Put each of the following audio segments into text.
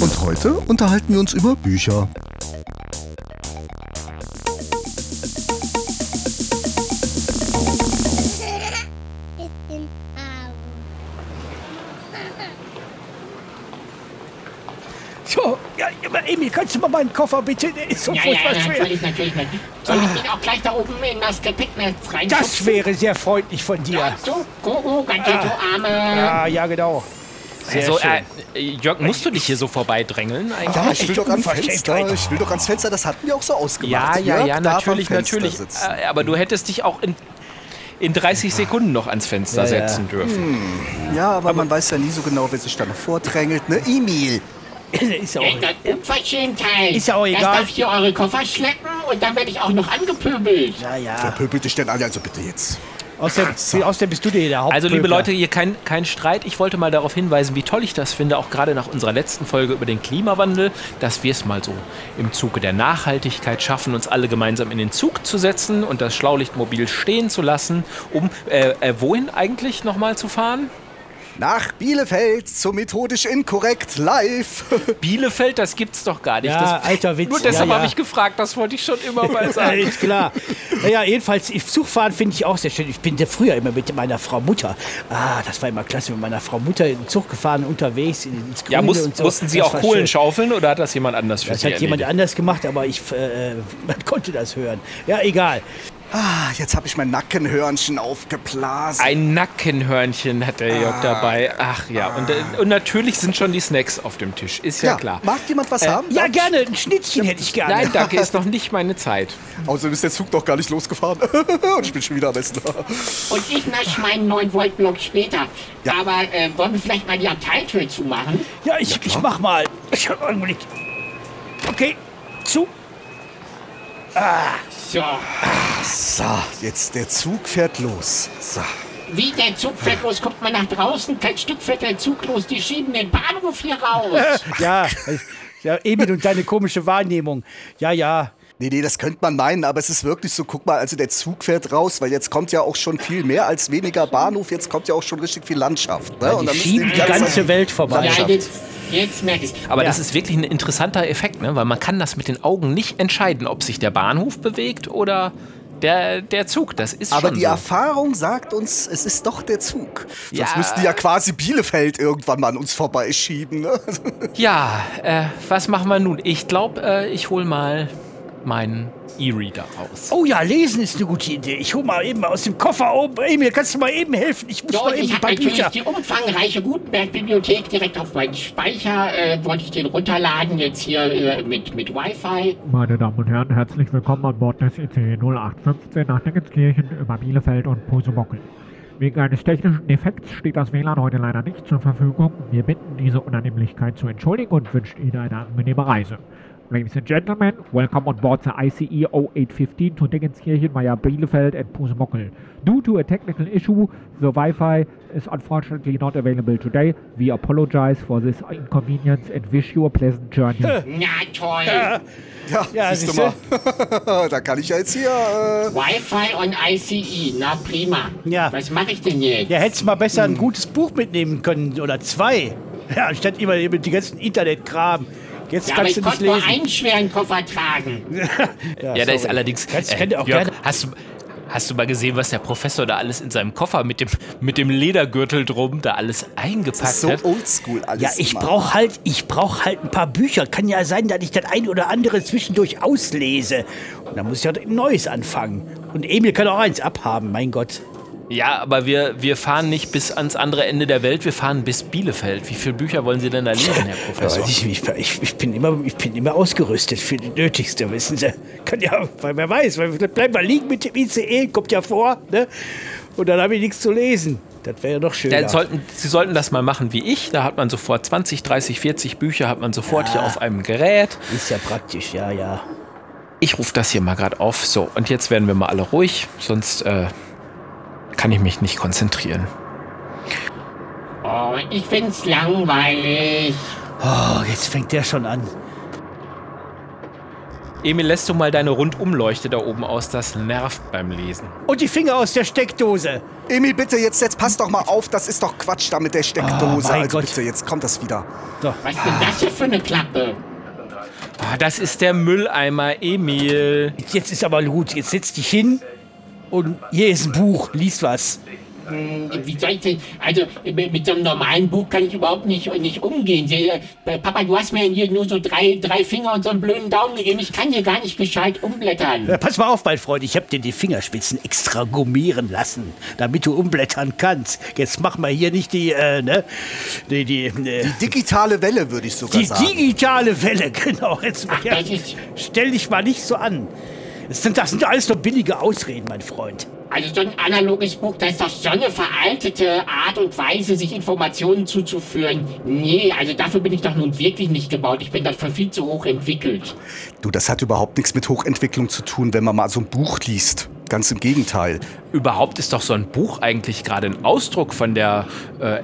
Und heute unterhalten wir uns über Bücher. So, ja, Emil, kannst du mal meinen Koffer bitte? Der ist so Ja, ja, furchtbar schwer. natürlich, natürlich. natürlich. Soll ich ihn auch gleich da oben in das Gepäcknetz rein? Das wäre sehr freundlich von dir. Ja, so, go, go, ganz ah. Arme. Ja, ja, genau. Sehr Also, schön. äh, Jörg, musst du dich hier so vorbeidrängeln eigentlich? Ja, ich will doch ans. Fenster. Ich will doch ans Fenster. Das hatten wir auch so Ja, ausgemacht. ja, Jörg ja, darf am natürlich, natürlich. sitzen. Äh, aber du hättest dich auch in, in 30 Sekunden noch ans Fenster Ja, ja. setzen dürfen. Ja, aber, man weiß ja nie so genau, wer sich da noch vordrängelt. Ne, Emil? ist ja auch, Unverschämtheit. Ist ja auch Das egal. darf hier eure Koffer schleppen und dann werde ich auch noch angepöbelt. ja, Wer ja. pöbelt dich denn an? Also bitte jetzt. Außerdem, außerdem bist du dir der Haupt. Also, liebe Leute, hier kein, kein Streit. Ich wollte mal darauf hinweisen, wie toll ich das finde, auch gerade nach unserer letzten Folge über den Klimawandel, dass wir es mal so im Zuge der Nachhaltigkeit schaffen, uns alle gemeinsam in den Zug zu setzen und das Schlaulichtmobil stehen zu lassen, um äh, äh, wohin eigentlich nochmal zu fahren? Nach Bielefeld zum methodisch inkorrekt live. Bielefeld, das gibt's doch gar nicht. Ja, das, alter Witz. Nur deshalb Ja, ja. habe ich gefragt, das wollte ich schon immer mal Ja, sagen. ist klar. Naja, jedenfalls, Zugfahren finde ich auch sehr schön. Ich bin ja früher immer mit meiner Frau Mutter. Ah, das war immer klasse, mit meiner Frau Mutter in den Zug gefahren, unterwegs ins Grüne Ja, muss, und so. mussten Sie Das auch Kohlen schön. schaufeln oder hat das jemand anders für Das Sie hat jemand erledigt? anders gemacht, aber ich, äh, man konnte das hören. Ja, egal. Ah, jetzt habe ich mein Nackenhörnchen aufgeblasen. Ein Nackenhörnchen hat der Jörg dabei. Ach ja, und, äh, und natürlich sind schon die Snacks auf dem Tisch. Ist ja, klar. Mag jemand was haben? Ja, gerne. Ein Schnittchen hätte ich gerne. Nein, danke, ist noch nicht meine Zeit. Außerdem ist der Zug noch gar nicht losgefahren. Und ich bin schon wieder am Essen. Und ich nasch meinen 9 Volt Block später. Ja. Aber äh, wollen wir vielleicht mal die Abteiltür zumachen? Ja, ich, ich mach mal. Ich hab einen Augenblick. Okay, zu. So. So, jetzt der Zug fährt los. So. Wie der Zug fährt los, kommt man nach draußen, kein Stück fährt der Zug los, die schieben den Bahnhof hier raus. Ja, ja, Emil und deine komische Wahrnehmung. Ja, ja. Nee, nee, das könnte man meinen, aber es ist wirklich so, guck mal, also der Zug fährt raus, weil jetzt kommt ja auch schon viel mehr als weniger Bahnhof, jetzt kommt ja auch schon richtig viel Landschaft. Ne? Die dann müssen schieben die ganze Welt vorbei. Ja, jetzt, jetzt merke ich Aber Ja. das ist wirklich ein interessanter Effekt, ne? weil man kann das mit den Augen nicht entscheiden, ob sich der Bahnhof bewegt oder der, der Zug. Das ist Aber schon die so. Erfahrung sagt uns, es ist doch der Zug. Sonst Ja. müssten die ja quasi Bielefeld irgendwann mal an uns vorbeischieben. Ne? Ja, äh, was machen wir nun? Ich glaube, äh, ich hol mal meinen E-Reader raus. Oh ja, lesen ist eine gute Idee. Ich hol mal eben aus dem Koffer oben. Emil, kannst du mal eben helfen? Ich muss So, mal eben ich ein habe paar Bücher. die umfangreiche Gutenberg-Bibliothek direkt auf meinen Speicher. Äh, wollte ich den runterladen, jetzt hier äh, mit, mit Wi-Fi. Meine Damen und Herren, herzlich willkommen an Bord des IC 0815 nach Dingenskirchen über Bielefeld und Posebockel. Wegen eines technischen Defekts steht das WLAN heute leider nicht zur Verfügung. Wir bitten diese Unannehmlichkeit zu entschuldigen und wünschen Ihnen eine angenehme Reise. Ladies and gentlemen, welcome on board the ICE 0815 to Dingenskirchen via Bielefeld and Posebockel. Due to a technical issue, the Wi-Fi is unfortunately not available today. We apologize for this inconvenience and wish you a pleasant journey. Na toll. Ja, Ja, siehst du mal. da kann ich ja jetzt hier. Äh, Wi-Fi und ICE, na prima. Ja. Was mache ich denn jetzt? Ja, hättest mal besser ein gutes Buch mitnehmen können oder zwei. Ja, anstatt immer die ganzen Internetkram. Jetzt Ja, aber kannst ich du nicht konnte nur lesen. einen schweren Koffer tragen. Ja, da sorry. ist allerdings. Kannst, äh, auch Jörg, gerne. hast du, hast du mal gesehen, was der Professor da alles in seinem Koffer mit dem, mit dem Ledergürtel drum da alles eingepackt so hat? oldschool alles. Ja, ich brauche halt, ich brauche halt ein paar Bücher. Kann ja sein, dass ich das ein oder andere zwischendurch auslese. Und dann muss ich halt ein neues anfangen. Und Emil kann auch eins abhaben, mein Gott. Ja, aber wir, wir fahren nicht bis ans andere Ende der Welt, wir fahren bis Bielefeld. Wie viele Bücher wollen Sie denn da lesen, Herr Ja, Professor? weiß ich, ich, ich, bin immer, ich bin immer ausgerüstet für das Nötigste, wissen Sie. Kann ja, weil wer weiß, weil bleibt mal liegen mit dem ICE, kommt ja vor, ne? Und dann habe ich nichts zu lesen. Das wäre ja. Dann sollten, Sie sollten das mal machen wie ich. Da hat man sofort 20, 30, 40 Bücher, hat man sofort hier auf einem Gerät. Ist ja praktisch, ja, ja. Ich rufe das hier mal gerade auf. So, und jetzt werden wir mal alle ruhig, sonst äh, kann ich mich nicht konzentrieren. Oh, ich find's langweilig. Oh, jetzt fängt der schon an. Emil, lässt du mal deine Rundumleuchte da oben aus? Das nervt beim Lesen. Und die Finger aus der Steckdose. Emil, bitte, jetzt, jetzt pass doch mal auf, das ist doch Quatsch da mit der Steckdose. Oh, also Gott. bitte, jetzt kommt das wieder. Was ist denn das hier für eine Klappe? Ah, das ist der Mülleimer, Emil. Jetzt ist aber gut. Jetzt setz dich hin und hier ist ein Buch. Lies was. Hm, Wie soll ich denn? Also mit so einem normalen Buch kann ich überhaupt nicht, nicht umgehen. Äh, Papa, du hast mir hier nur so drei, drei Finger und so einen blöden Daumen gegeben. Ich kann hier gar nicht gescheit umblättern. Ja, pass mal auf, mein Freund. Ich habe dir die Fingerspitzen extra gummieren lassen, damit du umblättern kannst. Jetzt mach mal hier nicht die, äh, ne? Die, die, äh, Digitale Welle, würde ich sogar die sagen. digitale Welle, genau. Jetzt Ach, ja, stell dich mal nicht so an. Das sind, das sind alles nur billige Ausreden, mein Freund. Also so ein analoges Buch, das ist doch so eine veraltete Art und Weise, sich Informationen zuzuführen. Nee, also dafür bin ich doch nun wirklich nicht gebaut. Ich bin dafür viel zu hoch entwickelt. Du, das hat überhaupt nichts mit Hochentwicklung zu tun, wenn man mal so ein Buch liest. Ganz im Gegenteil. Überhaupt ist doch so ein Buch eigentlich gerade ein Ausdruck von der äh,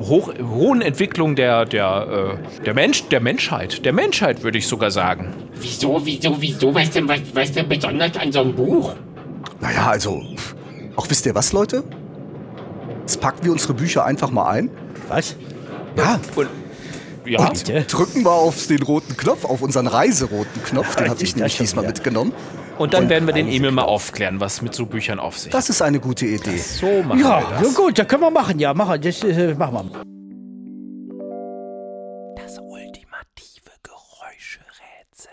hoch, hohen Entwicklung der, der, äh, der, Mensch, der Menschheit. Der Menschheit, würde ich sogar sagen. Wieso, wieso, wieso? Was denn, was, was denn besonders an so einem Buch? Naja, also, auch wisst ihr was, Leute? Jetzt packen wir unsere Bücher einfach mal ein. Was? Ja, Und, ja, und drücken wir auf den roten Knopf, auf unseren reiseroten Knopf. Den habe ich nämlich diesmal wieder. mitgenommen. Und dann werden wir den Emil mal aufklären, was mit so Büchern auf sich. Das ist eine gute Idee. So machen Ja, wir ja das. gut, das können wir machen. Ja, machen, das, äh, machen wir. Das ultimative Geräuscherätsel.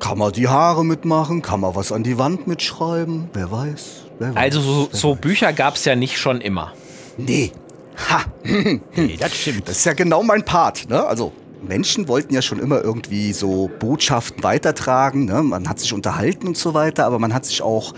Kann man die Haare mitmachen? Kann man was an die Wand mitschreiben? Wer weiß? Wer weiß Also so, so weiß. Bücher gab es ja nicht schon immer. Nee. Ha, Nee, das stimmt. das ist ja genau mein Part. Ne? Also Menschen wollten ja schon immer irgendwie so Botschaften weitertragen. Ne? Man hat sich unterhalten und so weiter, aber man hat sich auch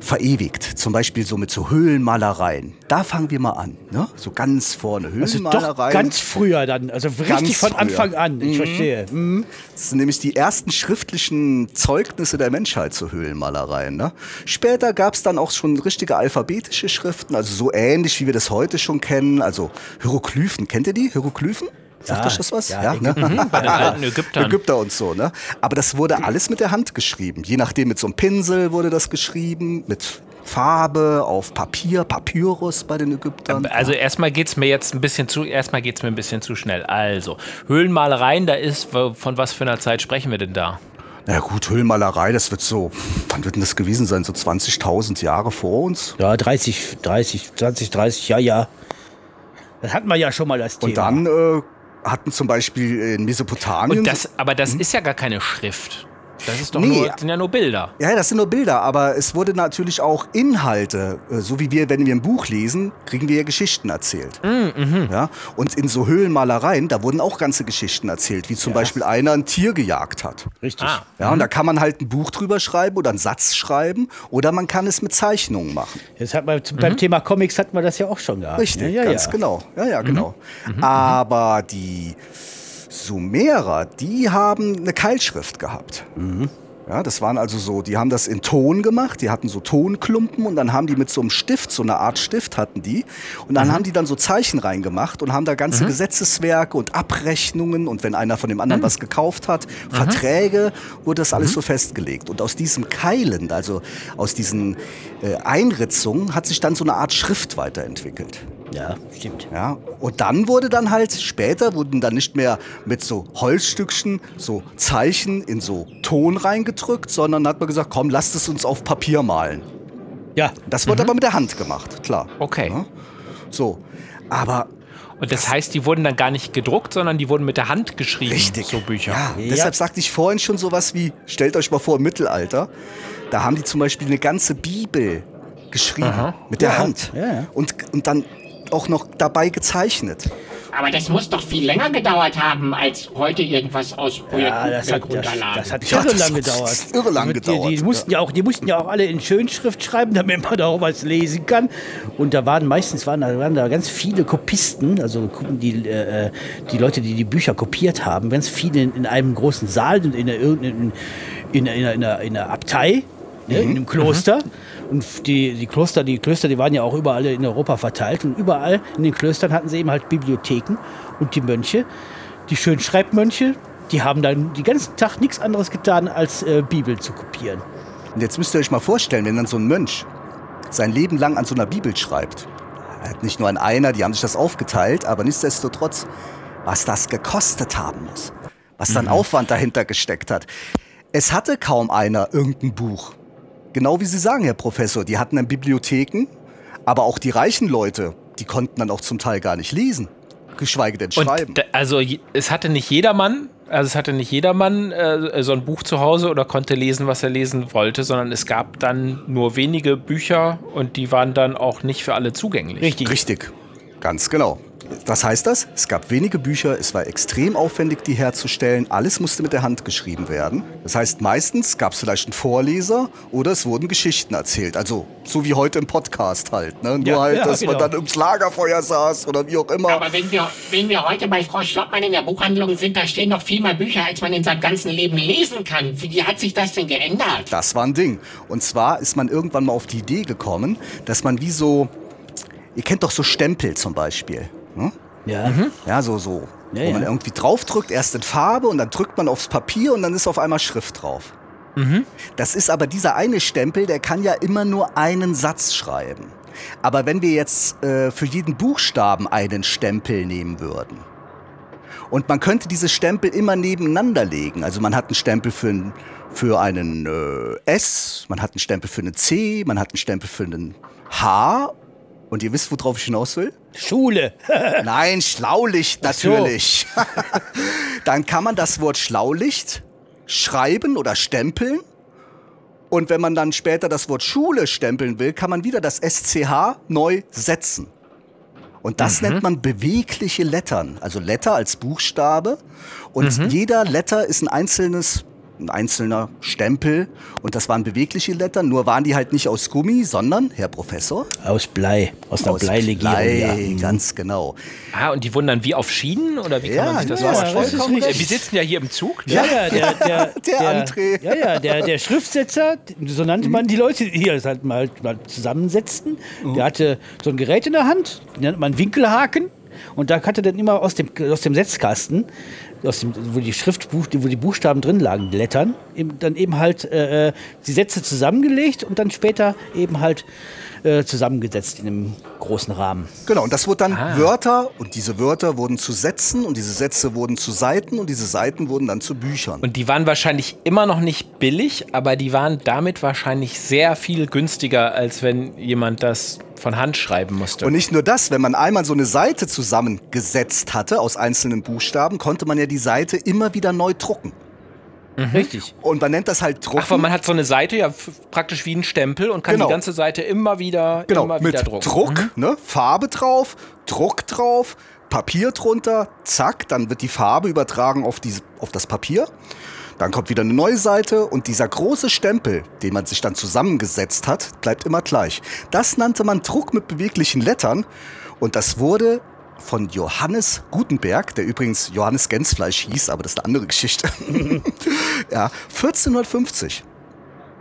verewigt. Zum Beispiel so mit so Höhlenmalereien. Da fangen wir mal an. Ne? So ganz vorne Also doch Höhlenmalereien. ganz früher dann, also richtig Ganz von früher. Anfang an. Ich verstehe. Mhm. Das sind nämlich die ersten schriftlichen Zeugnisse der Menschheit zu Höhlenmalereien. Ne? Später gab es dann auch schon richtige alphabetische Schriften, also so ähnlich wie wir das heute schon kennen. Also Hieroglyphen, kennt ihr die? Hieroglyphen? Sagt Ja, euch das was? ja, ne? Bei den alten Ägyptern. Ägypter und so, ne? Aber das wurde alles mit der Hand geschrieben. Je nachdem, mit so einem Pinsel wurde das geschrieben, mit Farbe, auf Papier, Papyrus bei den Ägyptern. Also erstmal geht's mir jetzt ein bisschen zu, erstmal geht's mir ein bisschen zu schnell. Also, Höhlenmalereien, da ist, von was für einer Zeit sprechen wir denn da? Na gut, Höhlenmalerei, das wird so, wann wird denn das gewesen sein? So 20.000 Jahre vor uns? Ja, 30, 30, 20, 30, ja, ja. Das hatten wir ja schon mal das Thema. Und dann äh, hatten zum Beispiel in Mesopotamien. Und das, aber das ist ja gar keine Schrift. Das ist doch Nee. nur, sind ja nur Bilder. ja, das sind nur Bilder, aber es wurde natürlich auch Inhalte, äh, so wie wir, wenn wir ein Buch lesen, kriegen wir ja Geschichten erzählt. Ja? Und in so Höhlenmalereien, da wurden auch ganze Geschichten erzählt, wie zum Beispiel einer ein Tier gejagt hat. Richtig. Ah. Ja, und da kann man halt ein Buch drüber schreiben oder einen Satz schreiben oder man kann es mit Zeichnungen machen. Jetzt hat man, beim Thema Comics hatten wir das ja auch schon gehabt. Richtig, ja, ja, ganz ja. genau. Ja, ja, genau. Aber die Sumerer, die haben eine Keilschrift gehabt. Ja, das waren also so, die haben das in Ton gemacht, die hatten so Tonklumpen und dann haben die mit so einem Stift, so eine Art Stift hatten die und dann haben die dann so Zeichen reingemacht und haben da ganze Gesetzeswerke und Abrechnungen und wenn einer von dem anderen was gekauft hat, Verträge, wurde das alles so festgelegt. Und aus diesem Keilen, also aus diesen äh, Einritzungen, hat sich dann so eine Art Schrift weiterentwickelt. Ja, stimmt. Ja, und dann wurde dann halt, später wurden dann nicht mehr mit so Holzstückchen so Zeichen in so Ton reingedrückt, sondern hat man gesagt, komm, lasst es uns auf Papier malen. Ja, Das wurde aber mit der Hand gemacht, klar. Okay. Ja. So, aber Und das heißt, die wurden dann gar nicht gedruckt, sondern die wurden mit der Hand geschrieben. richtig. So Bücher. Ja, Ja. deshalb sagte ich vorhin schon sowas wie, stellt euch mal vor, im Mittelalter, da haben die zum Beispiel eine ganze Bibel geschrieben mit der Ja, Hand ja, ja. Und, und dann auch noch dabei gezeichnet. Aber das muss doch viel länger gedauert haben, als heute irgendwas aus Projekten Ja, das hat, das, das hat Ja, irre das lang hat gedauert. irre lang die, gedauert, Die, die, mussten ja auch, die mussten ja auch alle in Schönschrift schreiben, damit man da auch was lesen kann. Und da waren meistens waren da, waren da ganz viele Kopisten, also die, äh, die Leute, die die Bücher kopiert haben, ganz viele in, in einem großen Saal und in in, in, in, in, in, einer- in einer Abtei, ne, in einem Kloster. Und die, die Kloster, die Klöster, die waren ja auch überall in Europa verteilt. Und überall in den Klöstern hatten sie eben halt Bibliotheken. Und die Mönche, die Schönschreibmönche, die haben dann den ganzen Tag nichts anderes getan, als äh, Bibel zu kopieren. Und jetzt müsst ihr euch mal vorstellen, wenn dann so ein Mönch sein Leben lang an so einer Bibel schreibt. Er hat nicht nur an einer, die haben sich das aufgeteilt, aber nichtsdestotrotz, was das gekostet haben muss. Was dann Aufwand dahinter gesteckt hat. Es hatte kaum einer irgendein Buch. Genau wie Sie sagen, Herr Professor, die hatten dann Bibliotheken, aber auch die reichen Leute, die konnten dann auch zum Teil gar nicht lesen, geschweige denn schreiben. Und also es hatte nicht jedermann, also es hatte nicht jedermann äh, so ein Buch zu Hause oder konnte lesen, was er lesen wollte, sondern es gab dann nur wenige Bücher und die waren dann auch nicht für alle zugänglich. Richtig. Richtig, ganz genau. Was heißt das? Es gab wenige Bücher, es war extrem aufwendig, die herzustellen. Alles musste mit der Hand geschrieben werden. Das heißt, meistens gab es vielleicht einen Vorleser oder es wurden Geschichten erzählt. Also so wie heute im Podcast halt. Ne? Nur Ja, halt, ja, dass man genau. dann ums Lagerfeuer saß oder wie auch immer. Aber wenn wir, wenn wir heute bei Frau Schlottmann in der Buchhandlung sind, da stehen noch viel mehr Bücher, als man in seinem ganzen Leben lesen kann. Wie hat sich das denn geändert? Das war ein Ding. Und zwar ist man irgendwann mal auf die Idee gekommen, dass man wie so, ihr kennt doch so Stempel zum Beispiel. Ne? Ja. Ja, so, so. Ja, wo man ja. irgendwie draufdrückt, erst in Farbe und dann drückt man aufs Papier und dann ist auf einmal Schrift drauf. Das ist aber dieser eine Stempel, der kann ja immer nur einen Satz schreiben. Aber wenn wir jetzt äh, für jeden Buchstaben einen Stempel nehmen würden und man könnte diese Stempel immer nebeneinander legen, also man hat einen Stempel für, ein, für einen äh, S, man hat einen Stempel für einen C, man hat einen Stempel für einen H und ihr wisst, worauf ich hinaus will? Schule. Nein, Schlaulicht so. natürlich. Dann kann man das Wort Schlaulicht schreiben oder stempeln. Und wenn man dann später das Wort Schule stempeln will, kann man wieder das SCH neu setzen. Und das nennt man bewegliche Lettern. Also Letter als Buchstabe. Und jeder Letter ist ein einzelnes, ein einzelner Stempel. Und das waren bewegliche Lettern. Nur waren die halt nicht aus Gummi, sondern, Herr Professor, Aus Blei. Aus einer aus Bleilegierung. Blei, ja. ganz genau. Ah, und die wurden dann wie auf Schienen oder wie Ja, kann man sich das ja, vorstellen? Äh, Wir sitzen ja hier im Zug. Ne? Ja, ja, der, der, Der André. Ja, ja, der, der Schriftsetzer, so nannte man die Leute, die das halt mal, mal zusammensetzten. Der hatte so ein Gerät in der Hand, den nennt man Winkelhaken. Und da hatte dann immer aus dem, aus dem Setzkasten, aus dem, wo die Schriftbuch, wo die Buchstaben drin lagen, die Lettern, eben, dann eben halt äh, die Sätze zusammengelegt und dann später eben halt äh, zusammengesetzt in einem großen Rahmen. Genau, und das wurde dann Ah. Wörter und diese Wörter wurden zu Sätzen und diese Sätze wurden zu Seiten und diese Seiten wurden dann zu Büchern. Und die waren wahrscheinlich immer noch nicht billig, aber die waren damit wahrscheinlich sehr viel günstiger, als wenn jemand das von Hand schreiben musste. Und nicht nur das, wenn man einmal so eine Seite zusammengesetzt hatte aus einzelnen Buchstaben, konnte man ja die Seite immer wieder neu drucken. Richtig. Und man nennt das halt drucken. Ach, weil man hat so eine Seite ja praktisch wie ein Stempel und kann Genau. die ganze Seite immer wieder, genau, immer mit wieder drucken. Druck, ne, Farbe drauf, Druck drauf, Papier drunter, zack, dann wird die Farbe übertragen auf, diese, auf das Papier. Dann kommt wieder eine neue Seite und dieser große Stempel, den man sich dann zusammengesetzt hat, bleibt immer gleich. Das nannte man Druck mit beweglichen Lettern und das wurde von Johannes Gutenberg, der übrigens Johannes Gänzfleisch hieß, aber das ist eine andere Geschichte. ja, 1450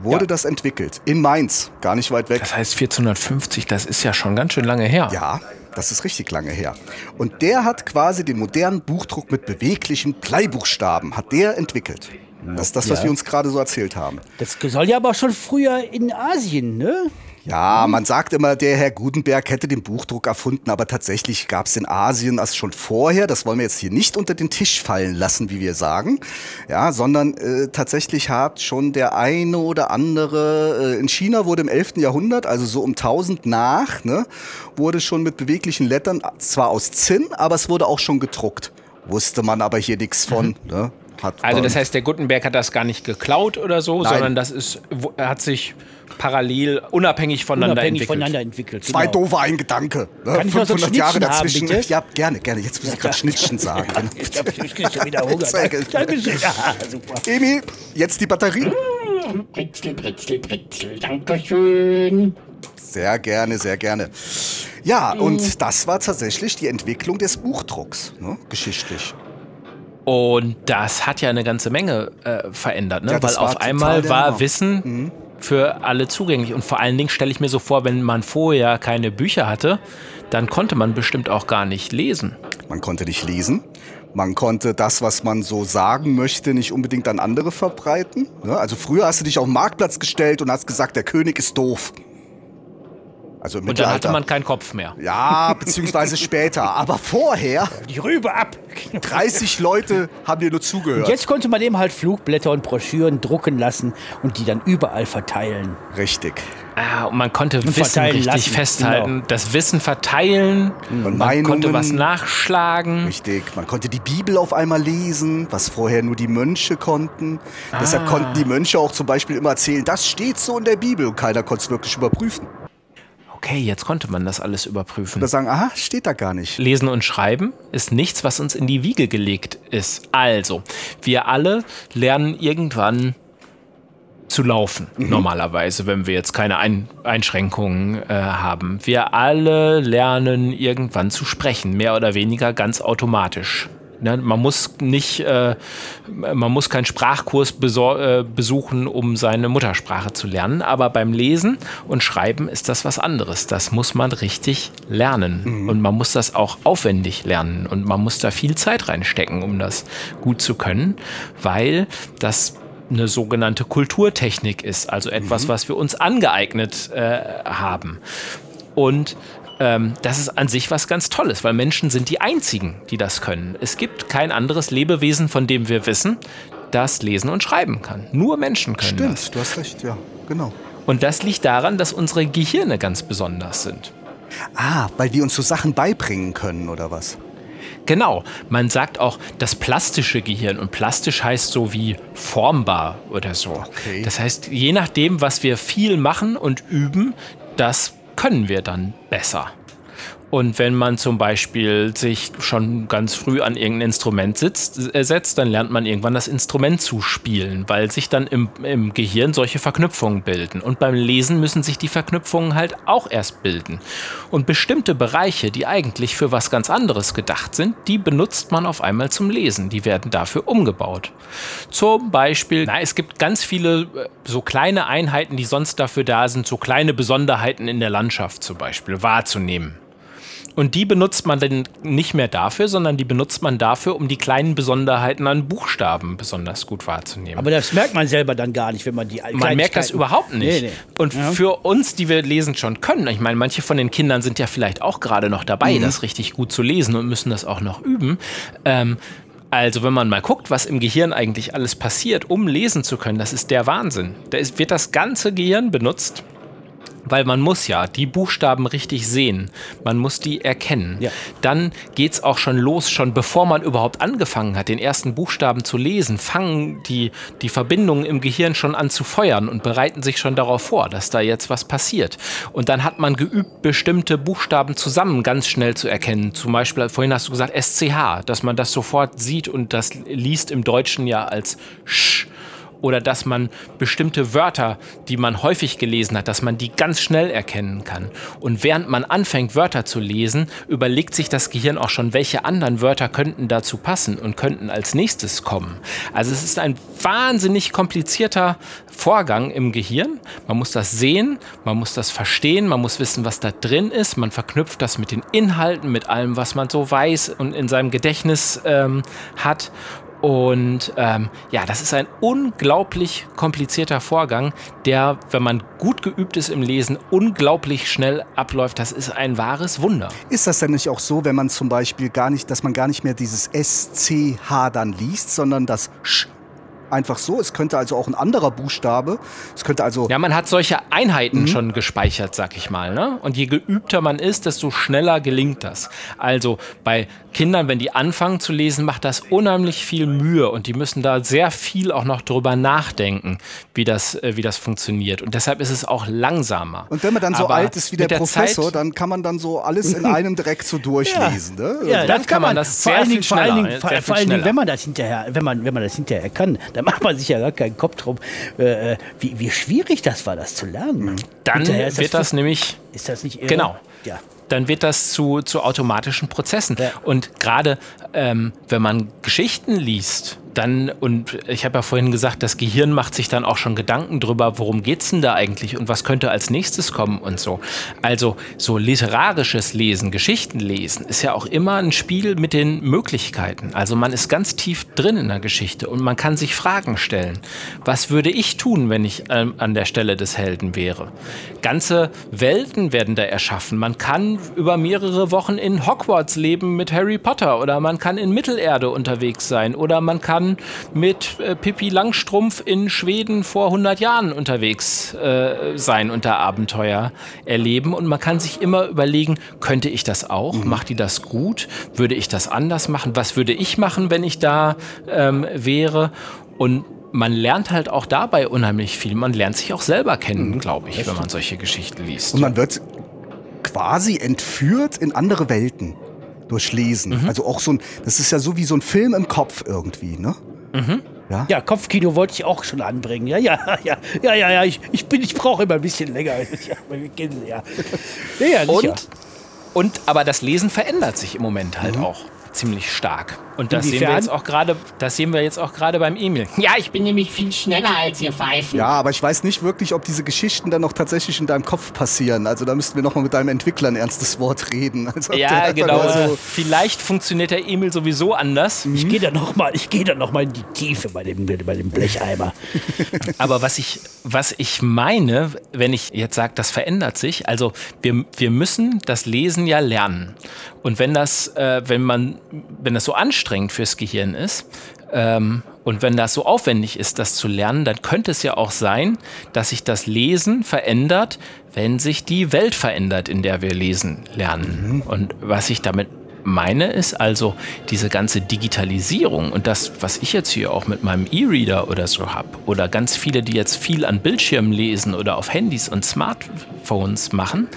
wurde Ja. das entwickelt in Mainz, gar nicht weit weg. Das heißt 1450, das ist ja schon ganz schön lange her. Ja, das ist richtig lange her. Und der hat quasi den modernen Buchdruck mit beweglichen Bleibuchstaben, hat der entwickelt. Das ist das, was Ja. wir uns gerade so erzählt haben. Das soll ja aber schon früher in Asien, ne? Ja, man sagt immer, der Herr Gutenberg hätte den Buchdruck erfunden, aber tatsächlich gab es in Asien das schon vorher. Das wollen wir jetzt hier nicht unter den Tisch fallen lassen, wie wir sagen. Ja, sondern äh, tatsächlich hat schon der eine oder andere, äh, in China wurde im 11. Jahrhundert, also so um 1000 nach, ne, wurde schon mit beweglichen Lettern, zwar aus Zinn, aber es wurde auch schon gedruckt. Wusste man aber hier nichts von. Ne? Hat Also das heißt, der Gutenberg hat das gar nicht geklaut oder so, Nein. sondern das ist, er hat sich parallel, unabhängig voneinander Unabhängig entwickelt. voneinander entwickelt. Zwei genau. doofe, ein Gedanke. Ne? Kann ich noch so ein 500 Jahre Schnittchen haben, dazwischen. bitte? Ja, gerne, gerne. Jetzt muss ich gerade Schnittchen sagen. Ich hab ich krieg schon wieder Hunger. Dankeschön. Ja, super. Emi, jetzt die Batterie. Britzel, Britzel, Britzel. Dankeschön. Sehr gerne, sehr gerne. Ja, und das war tatsächlich die Entwicklung des Buchdrucks, ne? geschichtlich. Und das hat ja eine ganze Menge äh, verändert, ne? Ja, weil auf einmal war Hammer. Mhm. Für alle zugänglich. Und vor allen Dingen stelle ich mir so vor, wenn man vorher keine Bücher hatte, dann konnte man bestimmt auch gar nicht lesen. Man konnte nicht lesen. Man konnte das, was man so sagen möchte, nicht unbedingt an andere verbreiten. ne? Also früher hast du dich auf den Marktplatz gestellt und hast gesagt, der König ist doof. Also Und dann hatte man keinen Kopf mehr. ja, beziehungsweise später. Aber vorher, Die Rübe ab. 30 Leute haben dir nur zugehört. Jetzt konnte man eben halt Flugblätter und Broschüren drucken lassen und die dann überall verteilen. Richtig. Ah, und man konnte Wissen verteilen richtig lassen, festhalten. genau. Das Wissen verteilen. Und Man Meinungen. konnte was nachschlagen. Richtig. Man konnte die Bibel auf einmal lesen, was vorher nur die Mönche konnten. Deshalb Ah. konnten die Mönche auch zum Beispiel immer erzählen, das steht so in der Bibel und keiner konnte es wirklich überprüfen. Okay, jetzt konnte man das alles überprüfen. Oder sagen, aha, steht da gar nicht. Lesen und Schreiben ist nichts, was uns in die Wiege gelegt ist. Also, wir alle lernen irgendwann zu laufen, normalerweise, wenn wir jetzt keine Ein Einschränkungen äh, haben. Wir alle lernen irgendwann zu sprechen, mehr oder weniger ganz automatisch. Ne, man muss nicht, äh, man muss keinen Sprachkurs äh, besuchen, um seine Muttersprache zu lernen. Aber beim Lesen und Schreiben ist das was anderes. Das muss man richtig lernen. Und man muss das auch aufwendig lernen. Und man muss da viel Zeit reinstecken, um das gut zu können, weil das eine sogenannte Kulturtechnik ist. Also etwas, was wir uns angeeignet äh, haben. Und ähm, das ist an sich was ganz Tolles, weil Menschen sind die einzigen, die das können. Es gibt kein anderes Lebewesen, von dem wir wissen, das lesen und schreiben kann. Nur Menschen können das. Stimmt, du hast recht, ja, genau. Und das liegt daran, dass unsere Gehirne ganz besonders sind. Ah, weil wir uns so Sachen beibringen können, oder was? Genau, man sagt auch das plastische Gehirn und plastisch heißt so wie formbar oder so. Okay. Das heißt, je nachdem, was wir viel machen und üben, das können wir dann besser. Und wenn man zum Beispiel sich schon ganz früh an irgendein Instrument sitzt, äh, setzt, dann lernt man irgendwann das Instrument zu spielen, weil sich dann im, im Gehirn solche Verknüpfungen bilden. Und beim Lesen müssen sich die Verknüpfungen halt auch erst bilden. Und bestimmte Bereiche, die eigentlich für was ganz anderes gedacht sind, die benutzt man auf einmal zum Lesen. Die werden dafür umgebaut. Zum Beispiel, na, es gibt ganz viele äh, so kleine Einheiten, die sonst dafür da sind, so kleine Besonderheiten in der Landschaft zum Beispiel wahrzunehmen. Und die benutzt man dann nicht mehr dafür, sondern die benutzt man dafür, um die kleinen Besonderheiten an Buchstaben besonders gut wahrzunehmen. Aber das merkt man selber dann gar nicht, wenn man die man merkt das überhaupt nicht. Nee, nee. Und Ja. für uns, die wir lesen schon können, ich meine, manche von den Kindern sind ja vielleicht auch gerade noch dabei, Mhm. das richtig gut zu lesen und müssen das auch noch üben. Ähm, also wenn man mal guckt, was im Gehirn eigentlich alles passiert, um lesen zu können, das ist der Wahnsinn. Da ist, wird das ganze Gehirn benutzt. Weil man muss ja die Buchstaben richtig sehen. Man muss die erkennen. Ja. Dann geht es auch schon los, schon bevor man überhaupt angefangen hat, den ersten Buchstaben zu lesen, fangen die, die Verbindungen im Gehirn schon an zu feuern und bereiten sich schon darauf vor, dass da jetzt was passiert. Und dann hat man geübt, bestimmte Buchstaben zusammen ganz schnell zu erkennen. Zum Beispiel, vorhin hast du gesagt, SCH, dass man das sofort sieht und das liest im Deutschen ja als Sch oder dass man bestimmte Wörter, die man häufig gelesen hat, dass man die ganz schnell erkennen kann. Und während man anfängt, Wörter zu lesen, überlegt sich das Gehirn auch schon, welche anderen Wörter könnten dazu passen und könnten als nächstes kommen. Also es ist ein wahnsinnig komplizierter Vorgang im Gehirn. Man muss das sehen, man muss das verstehen, man muss wissen, was da drin ist. Man verknüpft das mit den Inhalten, mit allem, was man so weiß und in seinem Gedächtnis ähm, hat. Und ähm, ja, das ist ein unglaublich komplizierter Vorgang, der, wenn man gut geübt ist im Lesen, unglaublich schnell abläuft. Das ist ein wahres Wunder. Ist das denn nicht auch so, wenn man zum Beispiel gar nicht, dass man gar nicht mehr dieses SCH dann liest, sondern das Sch? Einfach so. Es könnte also auch ein anderer Buchstabe. Es könnte also. Ja, man hat solche Einheiten schon gespeichert, sag ich mal. Ne? Und je geübter man ist, desto schneller gelingt das. Also bei Kindern, wenn die anfangen zu lesen, macht das unheimlich viel Mühe und die müssen da sehr viel auch noch drüber nachdenken, wie das, äh, wie das funktioniert. Und deshalb ist es auch langsamer. Und wenn man dann so Aber alt ist wie der, der Professor, Zeit- dann kann man dann so alles in einem direkt so durchlesen. Ne? Ja, dann das kann man das sehr viel Dingen, vor allen schneller, Dingen, vor, allen Dingen, wenn man das hinterher, wenn man, wenn man das hinterher kann, dann macht man sich ja gar keinen Kopf drum, äh, äh, wie, wie schwierig das war, das zu lernen. Dann ist wird das nämlich ist das nicht irre? Genau. Ja. dann wird das zu, zu automatischen Prozessen. Ja. Und gerade ähm, wenn man Geschichten liest, dann, und ich habe ja vorhin gesagt, das Gehirn macht sich dann auch schon Gedanken drüber, worum geht's denn da eigentlich und was könnte als nächstes kommen und so. Also so literarisches Lesen, Geschichten lesen, ist ja auch immer ein Spiel mit den Möglichkeiten. Also man ist ganz tief drin in der Geschichte und man kann sich Fragen stellen. Was würde ich tun, wenn ich ähm, an der Stelle des Helden wäre? Ganze Welten werden da erschaffen. Man kann über mehrere Wochen in Hogwarts leben mit Harry Potter oder man kann in Mittelerde unterwegs sein oder man kann mit äh, Pippi Langstrumpf in Schweden vor 100 Jahren unterwegs äh, sein und da Abenteuer erleben und man kann sich immer überlegen, könnte ich das auch? Macht die das gut? Würde ich das anders machen? Was würde ich machen, wenn ich da ähm, wäre? Und man lernt halt auch dabei unheimlich viel. Man lernt sich auch selber kennen, glaube ich, wenn man solche Geschichten liest. Und man wird quasi entführt in andere Welten durch Lesen. Mhm. Also auch so ein, das ist ja so wie so ein Film im Kopf irgendwie, ne? Ja, Kopfkino wollte ich auch schon anbringen. Ja, ja, ja, ja, ja, ja. Ich, ich bin, ich brauche immer ein bisschen länger. Ja, wir kennen ja. Ja, ja. Und, und aber das Lesen verändert sich im Moment halt auch ziemlich stark. Und das sehen wir jetzt auch gerade, das sehen wir jetzt auch gerade beim Emil. Ja, ich bin nämlich viel schneller als ihr Pfeifen. Ja, aber ich weiß nicht wirklich, ob diese Geschichten dann noch tatsächlich in deinem Kopf passieren. Also da müssten wir noch mal mit deinem Entwickler ein ernstes Wort reden. Also, Ja, genau. nur Äh, So, Vielleicht funktioniert der Emil sowieso anders. Ich gehe da noch mal, ich gehe da noch mal in die Tiefe bei dem, bei dem Blecheimer. Aber was ich, was ich meine, wenn ich jetzt sage, das verändert sich, also wir, wir müssen das Lesen ja lernen. Und wenn das, äh, wenn man, wenn das so anstrengend fürs Gehirn ist, ähm, und wenn das so aufwendig ist, das zu lernen, dann könnte es ja auch sein, dass sich das Lesen verändert, wenn sich die Welt verändert, in der wir lesen lernen. Und was ich damit meine, ist also diese ganze Digitalisierung und das, was ich jetzt hier auch mit meinem E-Reader oder so habe, oder ganz viele, die jetzt viel an Bildschirmen lesen oder auf Handys und Smartphones machen,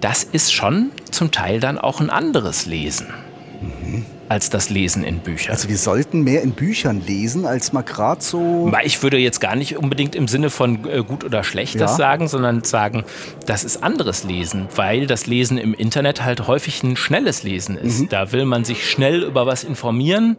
das ist schon zum Teil dann auch ein anderes Lesen als das Lesen in Büchern. also wir sollten mehr in Büchern lesen, als mal gerade so. Ich würde jetzt gar nicht unbedingt im Sinne von äh, gut oder schlecht Ja. das sagen, sondern sagen, das ist anderes Lesen, weil das Lesen im Internet halt häufig ein schnelles Lesen ist. Mhm. Da will man sich schnell über was informieren.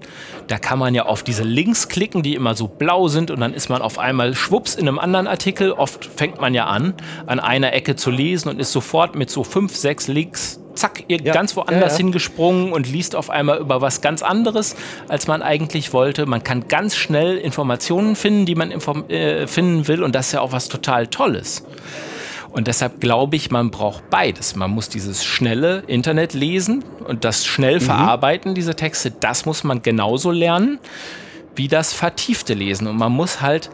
Da kann man ja auf diese Links klicken, die immer so blau sind und dann ist man auf einmal schwupps in einem anderen Artikel. Oft fängt man ja an, an einer Ecke zu lesen und ist sofort mit so fünf, sechs Links zack, ihr Ja. ganz woanders Ja, ja. hingesprungen und liest auf einmal über was ganz anderes, als man eigentlich wollte. Man kann ganz schnell Informationen finden, die man äh, finden will und das ist ja auch was total Tolles. Und deshalb glaube ich, man braucht beides. Man muss dieses schnelle Internet lesen und das schnell verarbeiten, diese Texte, das muss man genauso lernen wie das vertiefte Lesen. Und man muss halt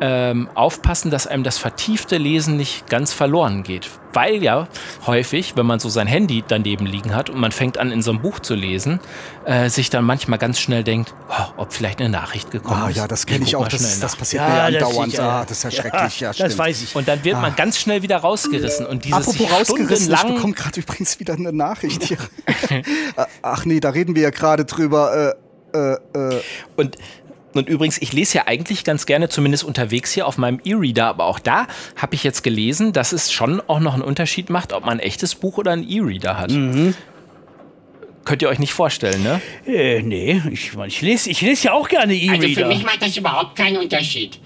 ähm, aufpassen, dass einem das vertiefte Lesen nicht ganz verloren geht. Weil ja häufig, wenn man so sein Handy daneben liegen hat und man fängt an, in so einem Buch zu lesen, äh, sich dann manchmal ganz schnell denkt, oh, ob vielleicht eine Nachricht gekommen Ah ist. ja, das kenne ich guck auch. mal Das, schnell das passiert Ja, mir das andauernd. ja. Ah, das ist ja schrecklich. Ja, stimmt. das weiß ich. Und dann wird man ganz schnell wieder rausgerissen. Und dieses Apropos rausgerissen, ich bekomme gerade übrigens wieder eine Nachricht hier. Ach nee, da reden wir ja gerade drüber. Äh, äh, äh, Und, und übrigens, ich lese ja eigentlich ganz gerne, zumindest unterwegs hier auf meinem E-Reader, aber auch da habe ich jetzt gelesen, dass es schon auch noch einen Unterschied macht, ob man ein echtes Buch oder ein E-Reader hat. Könnt ihr euch nicht vorstellen, ne? Äh, nee, ich, ich lese ich lese ja auch gerne Also für E-Reader. mich macht das überhaupt keinen Unterschied.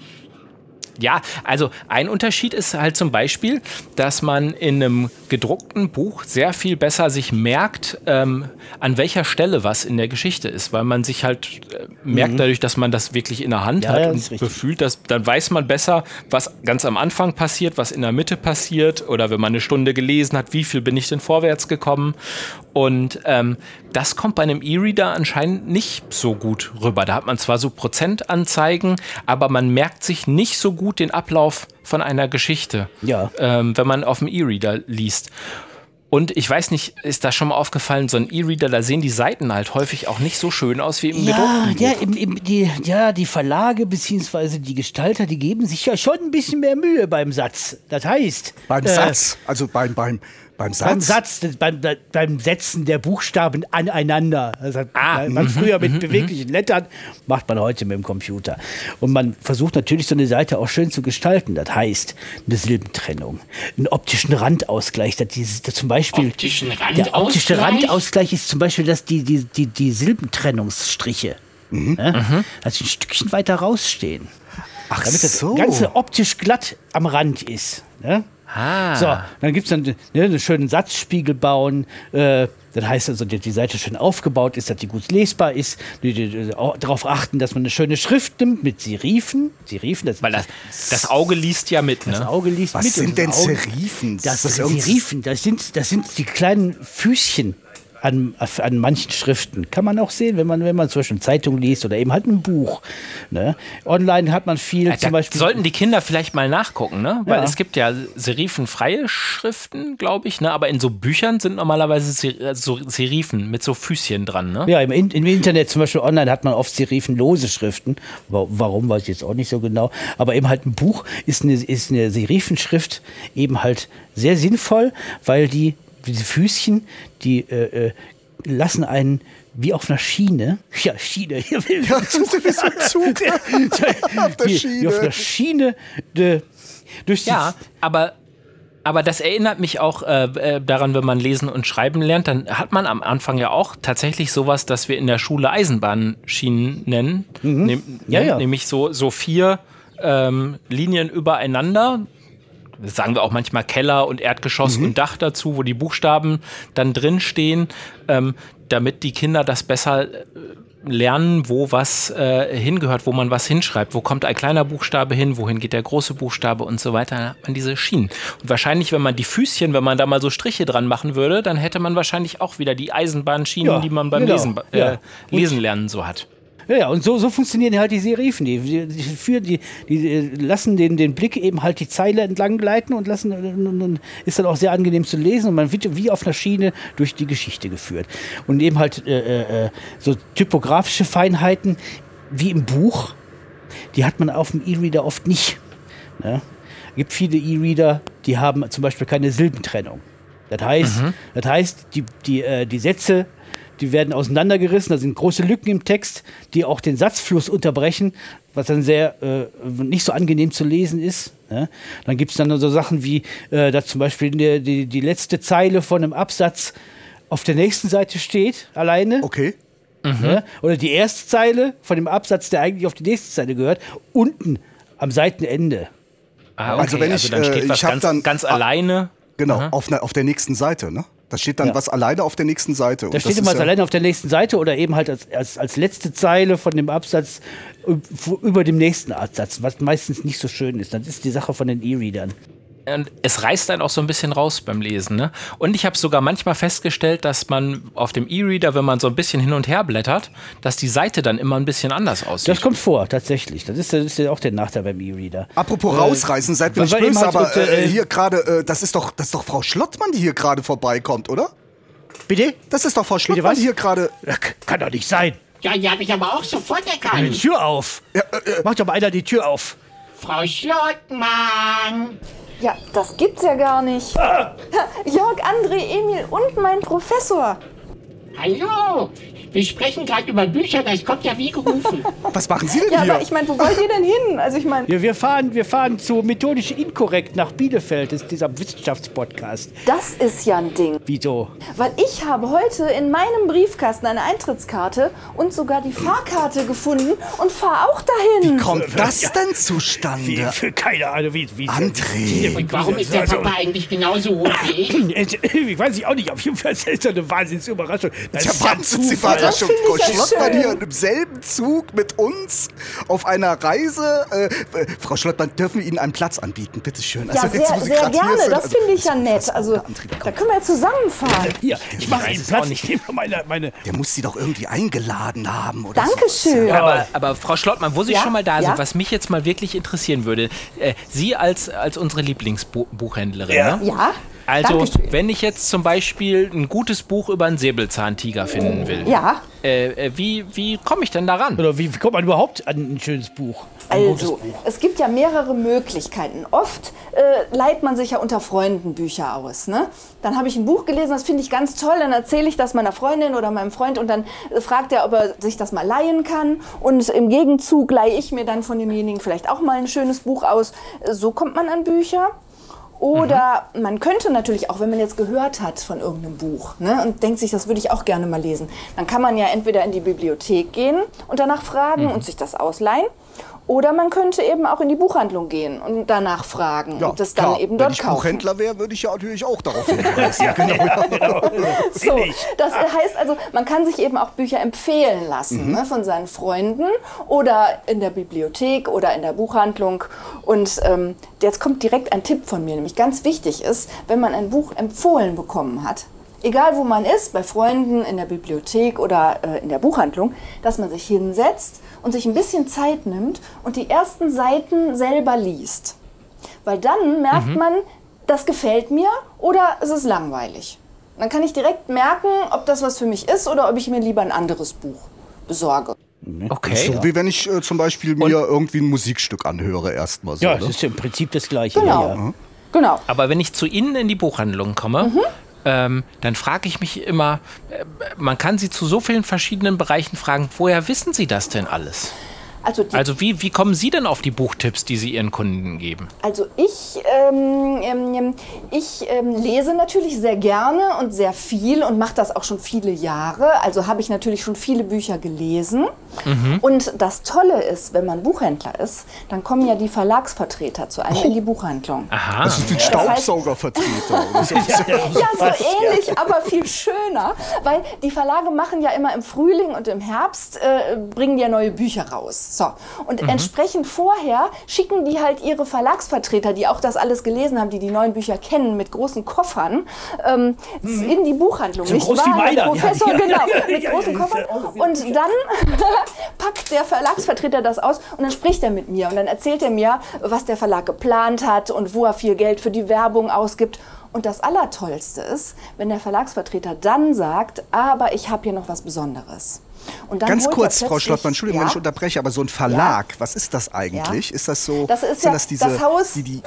Ja, also ein Unterschied ist halt zum Beispiel, dass man in einem gedruckten Buch sehr viel besser sich merkt, ähm, an welcher Stelle was in der Geschichte ist, weil man sich halt äh, merkt dadurch, dass man das wirklich in der Hand Mhm. Ja, hat und richtig. befühlt, dass dann weiß man besser, was ganz am Anfang passiert, was in der Mitte passiert oder wenn man eine Stunde gelesen hat, wie viel bin ich denn vorwärts gekommen und ähm, das kommt bei einem E-Reader anscheinend nicht so gut rüber. Da hat man zwar so Prozentanzeigen, aber man merkt sich nicht so gut den Ablauf von einer Geschichte, Ja. ähm, wenn man auf dem E-Reader liest. Und ich weiß nicht, ist da schon mal aufgefallen, so ein E-Reader, da sehen die Seiten halt häufig auch nicht so schön aus wie im Ja, gedruckten Buch. ja, im, im, die, ja, die Verlage bzw. die Gestalter, die geben sich ja schon ein bisschen mehr Mühe beim Satz. Das heißt, Beim äh, Satz, also beim, beim, beim Satz. Beim Satz, beim, beim Setzen der Buchstaben aneinander. Das hat Ah, man früher mit beweglichen Lettern, macht man heute mit dem Computer. Und man versucht natürlich so eine Seite auch schön zu gestalten. Das heißt, eine Silbentrennung, einen optischen Randausgleich. Das dieses, das zum Beispiel, Optischen der optische Randausgleich? Randausgleich ist zum Beispiel, dass die, die, die, die Silbentrennungsstriche ne, dass sie ein Stückchen weiter rausstehen. Ach Damit das so. Ganze optisch glatt am Rand ist. Ne? Ah. So, dann gibt es dann ne, einen schönen Satzspiegel bauen. Äh, das heißt also, dass die Seite schön aufgebaut ist, dass die gut lesbar ist. Die, die, die, darauf achten, dass man eine schöne Schrift nimmt mit Serifen. Serifen, das, Weil das, das Auge liest ja mit, das ne? Auge liest Was mit. sind und denn das Serifen? Das, sind irgend- Serifen, das sind, das sind die kleinen Füßchen an, an manchen Schriften. Kann man auch sehen, wenn man, wenn man zum Beispiel eine Zeitung liest oder eben halt ein Buch. Ne? Online hat man viel, Da zum Beispiel. sollten die Kinder vielleicht mal nachgucken, ne? Weil Ja. es gibt ja serifenfreie Schriften, glaube ich, ne? Aber in so Büchern sind normalerweise Ser äh, so Serifen mit so Füßchen dran, ne? Ja, im, In- im Internet, zum Beispiel online, hat man oft serifenlose Schriften. Wa- Warum, weiß ich jetzt auch nicht so genau. Aber eben halt ein Buch ist eine, ist eine Serifenschrift eben halt sehr sinnvoll, weil die, diese Füßchen, die äh, äh, lassen einen wie auf einer Schiene, ja, Schiene, hier will Ja, das ist wie so ein Zug. Auf der die, Schiene. Die auf der Schiene de, durch die, Ja, aber, aber das erinnert mich auch äh, äh, daran, wenn man lesen und schreiben lernt, dann hat man am Anfang ja auch tatsächlich sowas, das wir in der Schule Eisenbahnschienen nennen. Nehm, Mhm. Ja, ne? ja. Nämlich so, so vier ähm, Linien übereinander. Sagen wir auch manchmal Keller und Erdgeschoss Mhm. und Dach dazu, wo die Buchstaben dann drin stehen, ähm, damit die Kinder das besser äh, lernen, wo was äh, hingehört, wo man was hinschreibt. Wo kommt ein kleiner Buchstabe hin, wohin geht der große Buchstabe und so weiter. Dann hat man diese Schienen. Und wahrscheinlich, wenn man die Füßchen, wenn man da mal so Striche dran machen würde, dann hätte man wahrscheinlich auch wieder die Eisenbahnschienen, Ja, die man beim genau. Lesen, äh, Ja. Lesen lernen so hat. Ja, ja, und so, so funktionieren halt die Serifen. Die, die, die, für die, die äh, lassen den, den Blick eben halt die Zeile entlang gleiten und lassen und, und ist dann auch sehr angenehm zu lesen und man wird wie auf einer Schiene durch die Geschichte geführt. Und eben halt äh, äh, so typografische Feinheiten wie im Buch, die hat man auf dem E-Reader oft nicht. Ne? Es gibt viele E-Reader, die haben zum Beispiel keine Silbentrennung. Das heißt, das heißt die, die, äh, die Sätze, die werden auseinandergerissen, da sind große Lücken im Text, die auch den Satzfluss unterbrechen, was dann sehr äh, nicht so angenehm zu lesen ist. Ne? Dann gibt es dann so Sachen wie, äh, dass zum Beispiel die, die, die letzte Zeile von einem Absatz auf der nächsten Seite steht, alleine. Okay. Ne? Oder die erste Zeile von dem Absatz, der eigentlich auf die nächste Zeile gehört, unten am Seitenende. Ah, Also wenn ich, dann äh, steht was ich hab ganz, dann- ganz alleine. Genau, auf, auf der nächsten Seite, ne? Da steht dann Ja. was alleine auf der nächsten Seite. Da steht immer alleine auf der nächsten Seite oder eben halt als, als, als letzte Zeile von dem Absatz über dem nächsten Absatz, was meistens nicht so schön ist. Das ist die Sache von den E-Readern. Und es reißt dann auch so ein bisschen raus beim Lesen. Ne? Und ich habe sogar manchmal festgestellt, dass man auf dem E-Reader, wenn man so ein bisschen hin und her blättert, dass die Seite dann immer ein bisschen anders aussieht. Das kommt vor, tatsächlich. Das ist, das ist ja auch der Nachteil beim E-Reader. Apropos rausreißen, seid mir nicht böse, halt aber äh, äh, hier gerade, äh, das ist doch, das ist doch Frau Schlottmann, die hier gerade vorbeikommt, oder? Bitte? Das ist doch Frau Schlottmann, was? die hier gerade. Ja, Kann doch nicht sein. Ja, die habe ich aber auch sofort Die erkannt. Tür auf. Macht doch mal einer die Tür auf. Frau Schlottmann. Ja, das gibt's ja gar nicht. Jörg, André, Emil und mein Professor. Hallo, wir sprechen gerade über Bücher, das kommt ja wie gerufen. Was machen Sie denn Ja, hier? aber ich meine, wo wollt ihr denn hin? Also ich meine, Wir, wir, fahren, wir fahren zu methodisch inkorrekt nach Bielefeld, das ist dieser Wissenschaftspodcast. das ist ja ein Ding. Wieso? Weil ich habe heute in meinem Briefkasten eine Eintrittskarte und sogar die Fahrkarte gefunden und fahre auch dahin. Kommt das denn Wie, zustande? für keine Ahnung, wie. wie André. Und warum ist der Also- Papa eigentlich genauso hoch wie ich? Ich weiß ich auch nicht, auf jeden Fall ist das eine Wahnsinnsüberraschung. Das Ja, ist ja Zufall. Finde Frau ja Schlottmann schön. hier im selben Zug mit uns auf einer Reise. Äh, äh, Frau Schlottmann, dürfen wir Ihnen einen Platz anbieten? Bitte schön. Ja, Also jetzt, sehr, Sie sehr gerne. sind, Das also- finde ich ja nett. Also, da können wir zusammenfahren. Hier, ich mache einen Platz. nicht. Meine, meine. Der muss Sie doch irgendwie eingeladen haben. Oder Dankeschön. Aber, aber Frau Schlottmann, wo Sie Ja, schon mal da ja. sind, was mich jetzt mal wirklich interessieren würde, äh, Sie als, als unsere Lieblingsbuchhändlerin, Ja. ne? Ja. Also, Dankeschön. wenn ich jetzt zum Beispiel ein gutes Buch über einen Säbelzahntiger finden will, Ja. äh, äh, wie, wie komme ich denn daran? Oder wie, wie kommt man überhaupt an ein schönes Buch? Ein Also, Buch. es gibt ja mehrere Möglichkeiten. Oft äh, leiht man sich ja unter Freunden Bücher aus. Ne? Dann habe ich ein Buch gelesen, das finde ich ganz toll, dann erzähle ich das meiner Freundin oder meinem Freund und dann äh, fragt er, ob er sich das mal leihen kann. Und im Gegenzug leihe ich mir dann von demjenigen vielleicht auch mal ein schönes Buch aus. So kommt man an Bücher. Oder man könnte natürlich auch, wenn man jetzt gehört hat von irgendeinem Buch ne, und denkt sich, das würde ich auch gerne mal lesen, dann kann man ja entweder in die Bibliothek gehen und danach fragen und sich das ausleihen. Oder man könnte eben auch in die Buchhandlung gehen und danach fragen Ja, und das dann klar. eben Wenn dort ich kaufen. Buchhändler wäre, würde ich ja natürlich auch darauf hinweisen. genau. So, das heißt also, man kann sich eben auch Bücher empfehlen lassen ne, von seinen Freunden oder in der Bibliothek oder in der Buchhandlung. Und ähm, jetzt kommt direkt ein Tipp von mir, nämlich ganz wichtig ist, wenn man ein Buch empfohlen bekommen hat, egal wo man ist, bei Freunden, in der Bibliothek oder äh, in der Buchhandlung, dass man sich hinsetzt und sich ein bisschen Zeit nimmt und die ersten Seiten selber liest. Weil dann merkt man, das gefällt mir oder es ist langweilig. Dann kann ich direkt merken, ob das was für mich ist oder ob ich mir lieber ein anderes Buch besorge. Okay. So wie wenn ich äh, zum Beispiel mir irgendwie ein Musikstück anhöre erstmal so. Ja, ne? das ist im Prinzip das Gleiche. Genau. Ja, ja. Genau. Aber wenn ich zu Ihnen in die Buchhandlung komme, Mhm. Ähm, dann frage ich mich immer, äh, man kann Sie zu so vielen verschiedenen Bereichen fragen, woher wissen Sie das denn alles? Also, Also wie, wie kommen Sie denn auf die Buchtipps, die Sie Ihren Kunden geben? Also ich, ähm, ähm, ich ähm, lese natürlich sehr gerne und sehr viel und mache das auch schon viele Jahre. Also habe ich natürlich schon viele Bücher gelesen. Und das Tolle ist, wenn man Buchhändler ist, dann kommen ja die Verlagsvertreter zu einem in die Buchhandlung. Aha. Das ist wie ein so. Ja, so ähnlich, aber viel schöner, weil die Verlage machen ja immer im Frühling und im Herbst äh, bringen ja neue Bücher raus. So und entsprechend vorher schicken die halt ihre Verlagsvertreter, die auch das alles gelesen haben, die die neuen Bücher kennen, mit großen Koffern ähm, in die Buchhandlung. So nicht groß wie wahr. Professor? Ja, ja, genau, ja, ja, mit großen ja, Koffern. Und dann packt der Verlagsvertreter das aus und dann spricht er mit mir und dann erzählt er mir, was der Verlag geplant hat und wo er viel Geld für die Werbung ausgibt. Und das Allertollste ist, wenn der Verlagsvertreter dann sagt, aber ich habe hier noch was Besonderes. Und dann Ganz kurz, Frau Schlottmann, Entschuldigung, wenn ja? ich unterbreche, aber so ein Verlag, was ist das eigentlich? Ja. Ist das so, Das ist sind ja das diese, das Haus- die, die,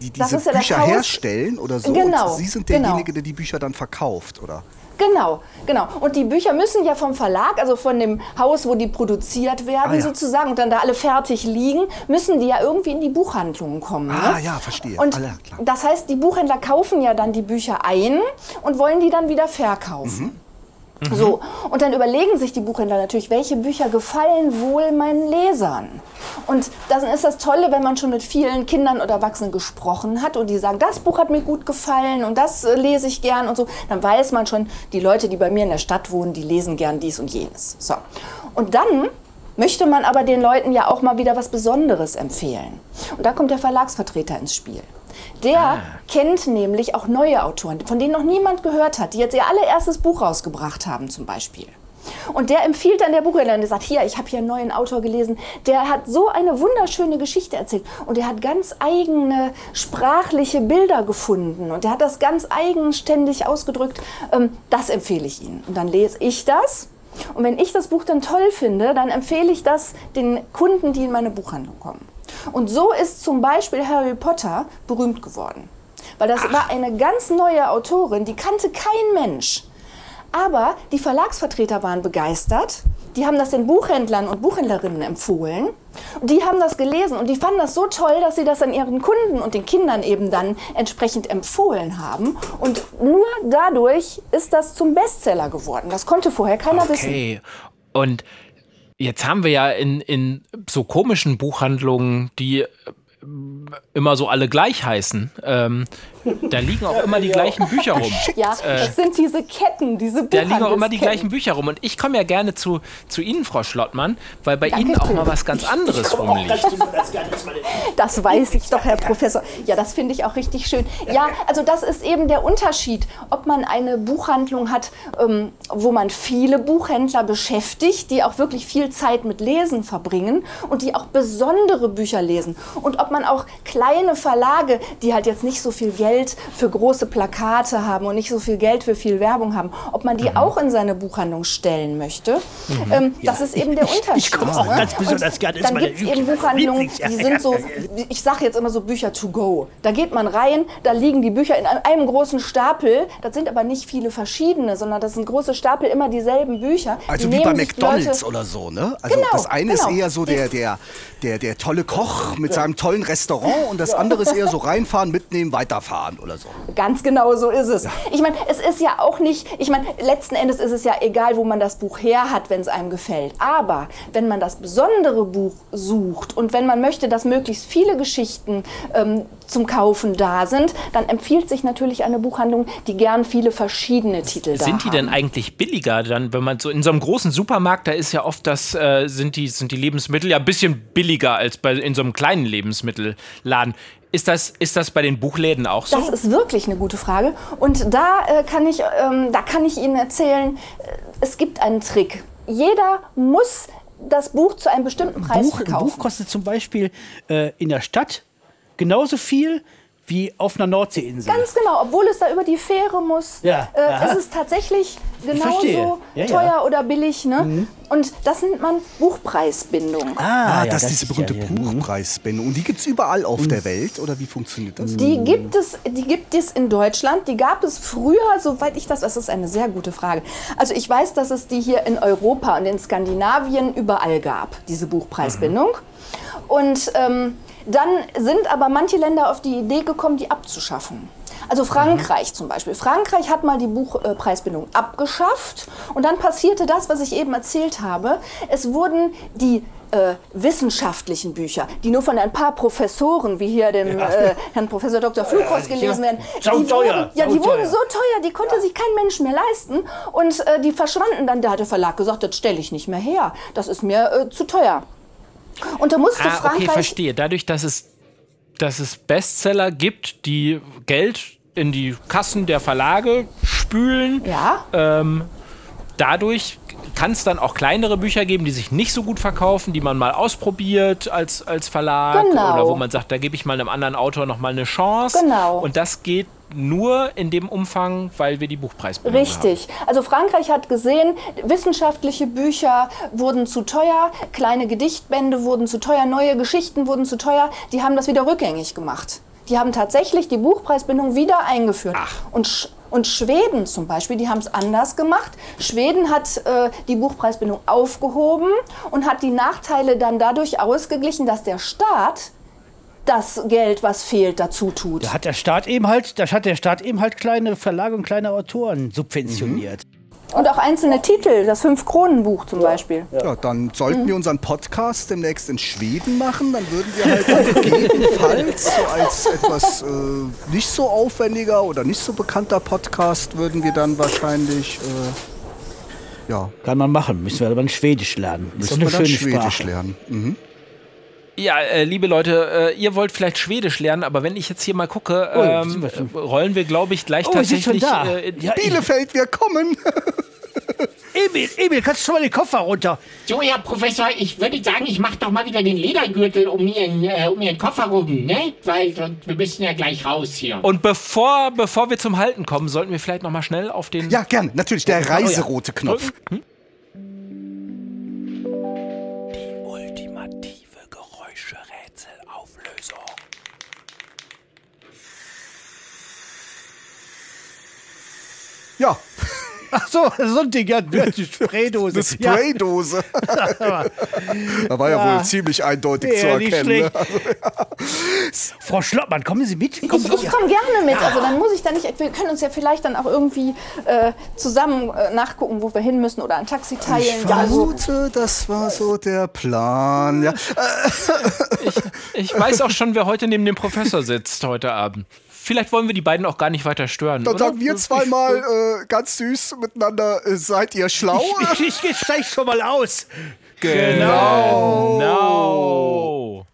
die diese ja Bücher herstellen oder so? Genau, Und Sie sind genau. derjenige, der die Bücher dann verkauft, oder? Genau, genau. Und die Bücher müssen ja vom Verlag, also von dem Haus, wo die produziert werden Ah, ja. sozusagen und dann da alle fertig liegen, müssen die ja irgendwie in die Buchhandlungen kommen. Ah, ne? ja, verstehe. Und Alle, klar. das heißt, die Buchhändler kaufen ja dann die Bücher ein und wollen die dann wieder verkaufen. Mhm. So, und dann überlegen sich die Buchhändler natürlich, welche Bücher gefallen wohl meinen Lesern. Und dann ist das Tolle, wenn man schon mit vielen Kindern oder Erwachsenen gesprochen hat und die sagen, das Buch hat mir gut gefallen und das äh, lese ich gern und so, dann weiß man schon, die Leute, die bei mir in der Stadt wohnen, die lesen gern dies und jenes. So. Und dann möchte man aber den Leuten ja auch mal wieder was Besonderes empfehlen. Und da kommt der Verlagsvertreter ins Spiel. Der kennt nämlich auch neue Autoren, von denen noch niemand gehört hat, die jetzt ihr allererstes Buch rausgebracht haben zum Beispiel. Und der empfiehlt dann der Buchhändler und der sagt, hier, ich habe hier einen neuen Autor gelesen, der hat so eine wunderschöne Geschichte erzählt und der hat ganz eigene sprachliche Bilder gefunden und der hat das ganz eigenständig ausgedrückt. Ähm, das empfehle ich Ihnen. Und dann lese ich das und wenn ich das Buch dann toll finde, dann empfehle ich das den Kunden, die in meine Buchhandlung kommen. Und so ist zum Beispiel Harry Potter berühmt geworden. Weil das war eine ganz neue Autorin, die kannte kein Mensch. Aber die Verlagsvertreter waren begeistert. Die haben das den Buchhändlern und Buchhändlerinnen empfohlen. Die haben das gelesen und die fanden das so toll, dass sie das an ihren Kunden und den Kindern eben dann entsprechend empfohlen haben. Und nur dadurch ist das zum Bestseller geworden. Das konnte vorher keiner wissen. Okay. Und jetzt haben wir ja in, in so komischen Buchhandlungen, die äh, immer so alle gleich heißen. Ähm, da liegen auch immer die gleichen Bücher rum. Ja, das sind diese Ketten, diese Da liegen auch immer die gleichen Bücher rum. Und ich komme ja gerne zu, zu Ihnen, Frau Schlottmann, weil bei Danke Ihnen auch mal was ganz anderes rumliegt. Das weiß ich doch, Herr Professor. Ja, das finde ich auch richtig schön. Ja, also das ist eben der Unterschied, ob man eine Buchhandlung hat, ähm, wo man viele Buchhändler beschäftigt, die auch wirklich viel Zeit mit Lesen verbringen und die auch besondere Bücher lesen. Und ob man auch kleine Verlage, die halt jetzt nicht so viel Geld für große Plakate haben und nicht so viel Geld für viel Werbung haben, ob man die Mhm. auch in seine Buchhandlung stellen möchte. Ähm, Das ist eben der Unterschied. Ich komme auch ne? ganz besonders gerne, ist Dann meine gibt es eben Buchhandlungen, die sind so, ich sage jetzt immer so Bücher to go. Da geht man rein, da liegen die Bücher in einem großen Stapel. Das sind aber nicht viele verschiedene, sondern das sind große Stapel, immer dieselben Bücher. Also Die wie bei McDonalds Leute- oder so, ne? Also Genau, das eine ist genau. eher so der, der, der, der tolle Koch mit seinem tollen Restaurant und das andere ist eher so reinfahren, mitnehmen, weiterfahren oder so. Ganz genau so ist es. Ich meine, es ist ja auch nicht, ich meine, letzten Endes ist es ja egal, wo man das Buch her hat, wenn es einem gefällt. Aber wenn man das besondere Buch sucht und wenn man möchte, dass möglichst viele Geschichten ähm, zum Kaufen da sind, dann empfiehlt sich natürlich eine Buchhandlung, die gern viele verschiedene Titel da Sind die haben. denn eigentlich billiger dann, wenn man so in so einem großen Supermarkt, da ist ja oft das, äh, sind, die, sind die Lebensmittel ja ein bisschen billiger als bei, in so einem kleinen Lebensmittelladen. Ist das, ist das bei den Buchläden auch so? Das ist wirklich eine gute Frage. Und da, äh, kann, ich, ähm, da kann ich Ihnen erzählen, äh, es gibt einen Trick. Jeder muss das Buch zu einem bestimmten Preis Buch, ein verkaufen. Buch kostet zum Beispiel äh, in der Stadt genauso viel wie auf einer Nordseeinsel. Ganz genau, obwohl es da über die Fähre muss, Ja, äh, aha. ist es tatsächlich. Genauso Ja, ja. teuer oder billig. Ne? Und das nennt man Buchpreisbindung. Ah, ja, das ist das diese ist berühmte ja, ja. Buchpreisbindung. Und die gibt es überall auf der Welt, oder wie funktioniert das? Die gibt, es, die gibt es in Deutschland. Die gab es früher, soweit ich das, das ist eine sehr gute Frage. Also ich weiß, dass es die hier in Europa und in Skandinavien überall gab, diese Buchpreisbindung. Und ähm, dann sind aber manche Länder auf die Idee gekommen, die abzuschaffen. Also Frankreich zum Beispiel. Frankreich hat mal die Buchpreisbindung abgeschafft und dann passierte das, was ich eben erzählt habe. Es wurden die äh, wissenschaftlichen Bücher, die nur von ein paar Professoren, wie hier dem äh, Herrn Professor Dr. Flughaus gelesen werden, die wurden, ja, die wurden so teuer, die konnte sich kein Mensch mehr leisten und äh, die verschwanden dann. Da hat der Verlag gesagt, das stelle ich nicht mehr her, das ist mir äh, zu teuer. Und da musste ah, okay, Frankreich verstehe. Dadurch, dass es, dass es Bestseller gibt, die Geld in die Kassen der Verlage spülen, ja, ähm, dadurch kann es dann auch kleinere Bücher geben, die sich nicht so gut verkaufen, die man mal ausprobiert als, als Verlag Genau. oder wo man sagt, da gebe ich mal einem anderen Autor noch mal eine Chance. Genau. Und das geht nur in dem Umfang, weil wir die Buchpreisbindung Richtig. Also Frankreich hat gesehen, wissenschaftliche Bücher wurden zu teuer, kleine Gedichtbände wurden zu teuer, neue Geschichten wurden zu teuer. Die haben das wieder rückgängig gemacht. Die haben tatsächlich die Buchpreisbindung wieder eingeführt. Und, Sch und Schweden zum Beispiel, die haben es anders gemacht. Schweden hat äh, die Buchpreisbindung aufgehoben und hat die Nachteile dann dadurch ausgeglichen, dass der Staat das Geld, was fehlt, dazu tut. Da hat der Staat eben halt, da hat der Staat eben halt kleine Verlage und kleine Autoren subventioniert. Und auch einzelne Titel, das Fünf-Kronen-Buch zum Beispiel. Ja, dann sollten wir unseren Podcast demnächst in Schweden machen. Dann würden wir halt gegebenenfalls so als etwas äh, nicht so aufwendiger oder nicht so bekannter Podcast würden wir dann wahrscheinlich äh, ja, Kann man machen, müssen wir aber ein Schwedisch lernen. Das ist müssen eine wir dann schöne Schwedisch Sprache. lernen. Mhm. Ja, äh, liebe Leute, äh, ihr wollt vielleicht Schwedisch lernen, aber wenn ich jetzt hier mal gucke, Oh, ähm, wir schon- rollen wir, glaube ich, gleich Oh, tatsächlich da. äh, in- Ja, Bielefeld, wir kommen! Emil, Emil, kannst du schon mal den Koffer runter? So, Herr Professor, ich würde sagen, ich mache doch mal wieder den Ledergürtel um Ihren, äh, um Ihren Koffer rum, ne? Weil wir müssen ja gleich raus hier. Und bevor, bevor wir zum Halten kommen, sollten wir vielleicht noch mal schnell auf den Ja, gern, natürlich, der reiserote Knopf. Ja, Ach so, so ein Ding, ja, eine Spraydose. Eine Spraydose. da war ja, wohl ziemlich eindeutig zu Ja, nicht erkennen. Ne? schlecht. Frau Schloppmann, kommen Sie mit? Kommen Ich, ich komme gerne mit. Also dann muss ich da nicht. Wir können uns ja vielleicht dann auch irgendwie äh, zusammen äh, nachgucken, wo wir hin müssen oder ein Taxi teilen. Ich Ja, also, vermute, das war so der Plan. Ja. Ich weiß auch schon, wer heute neben dem Professor sitzt heute Abend. Vielleicht wollen wir die beiden auch gar nicht weiter stören. Dann oder? sagen wir zweimal äh, ganz süß miteinander, äh, seid ihr schlau? Ich, ich, ich steig schon mal aus. Genau. Genau.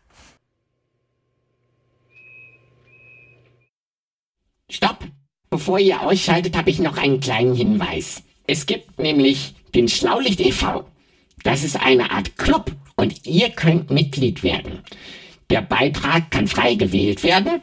Stopp! Bevor ihr ausschaltet, habe ich noch einen kleinen Hinweis. Es gibt nämlich den Schlaulicht e.V. Das ist eine Art Club und ihr könnt Mitglied werden. Der Beitrag kann frei gewählt werden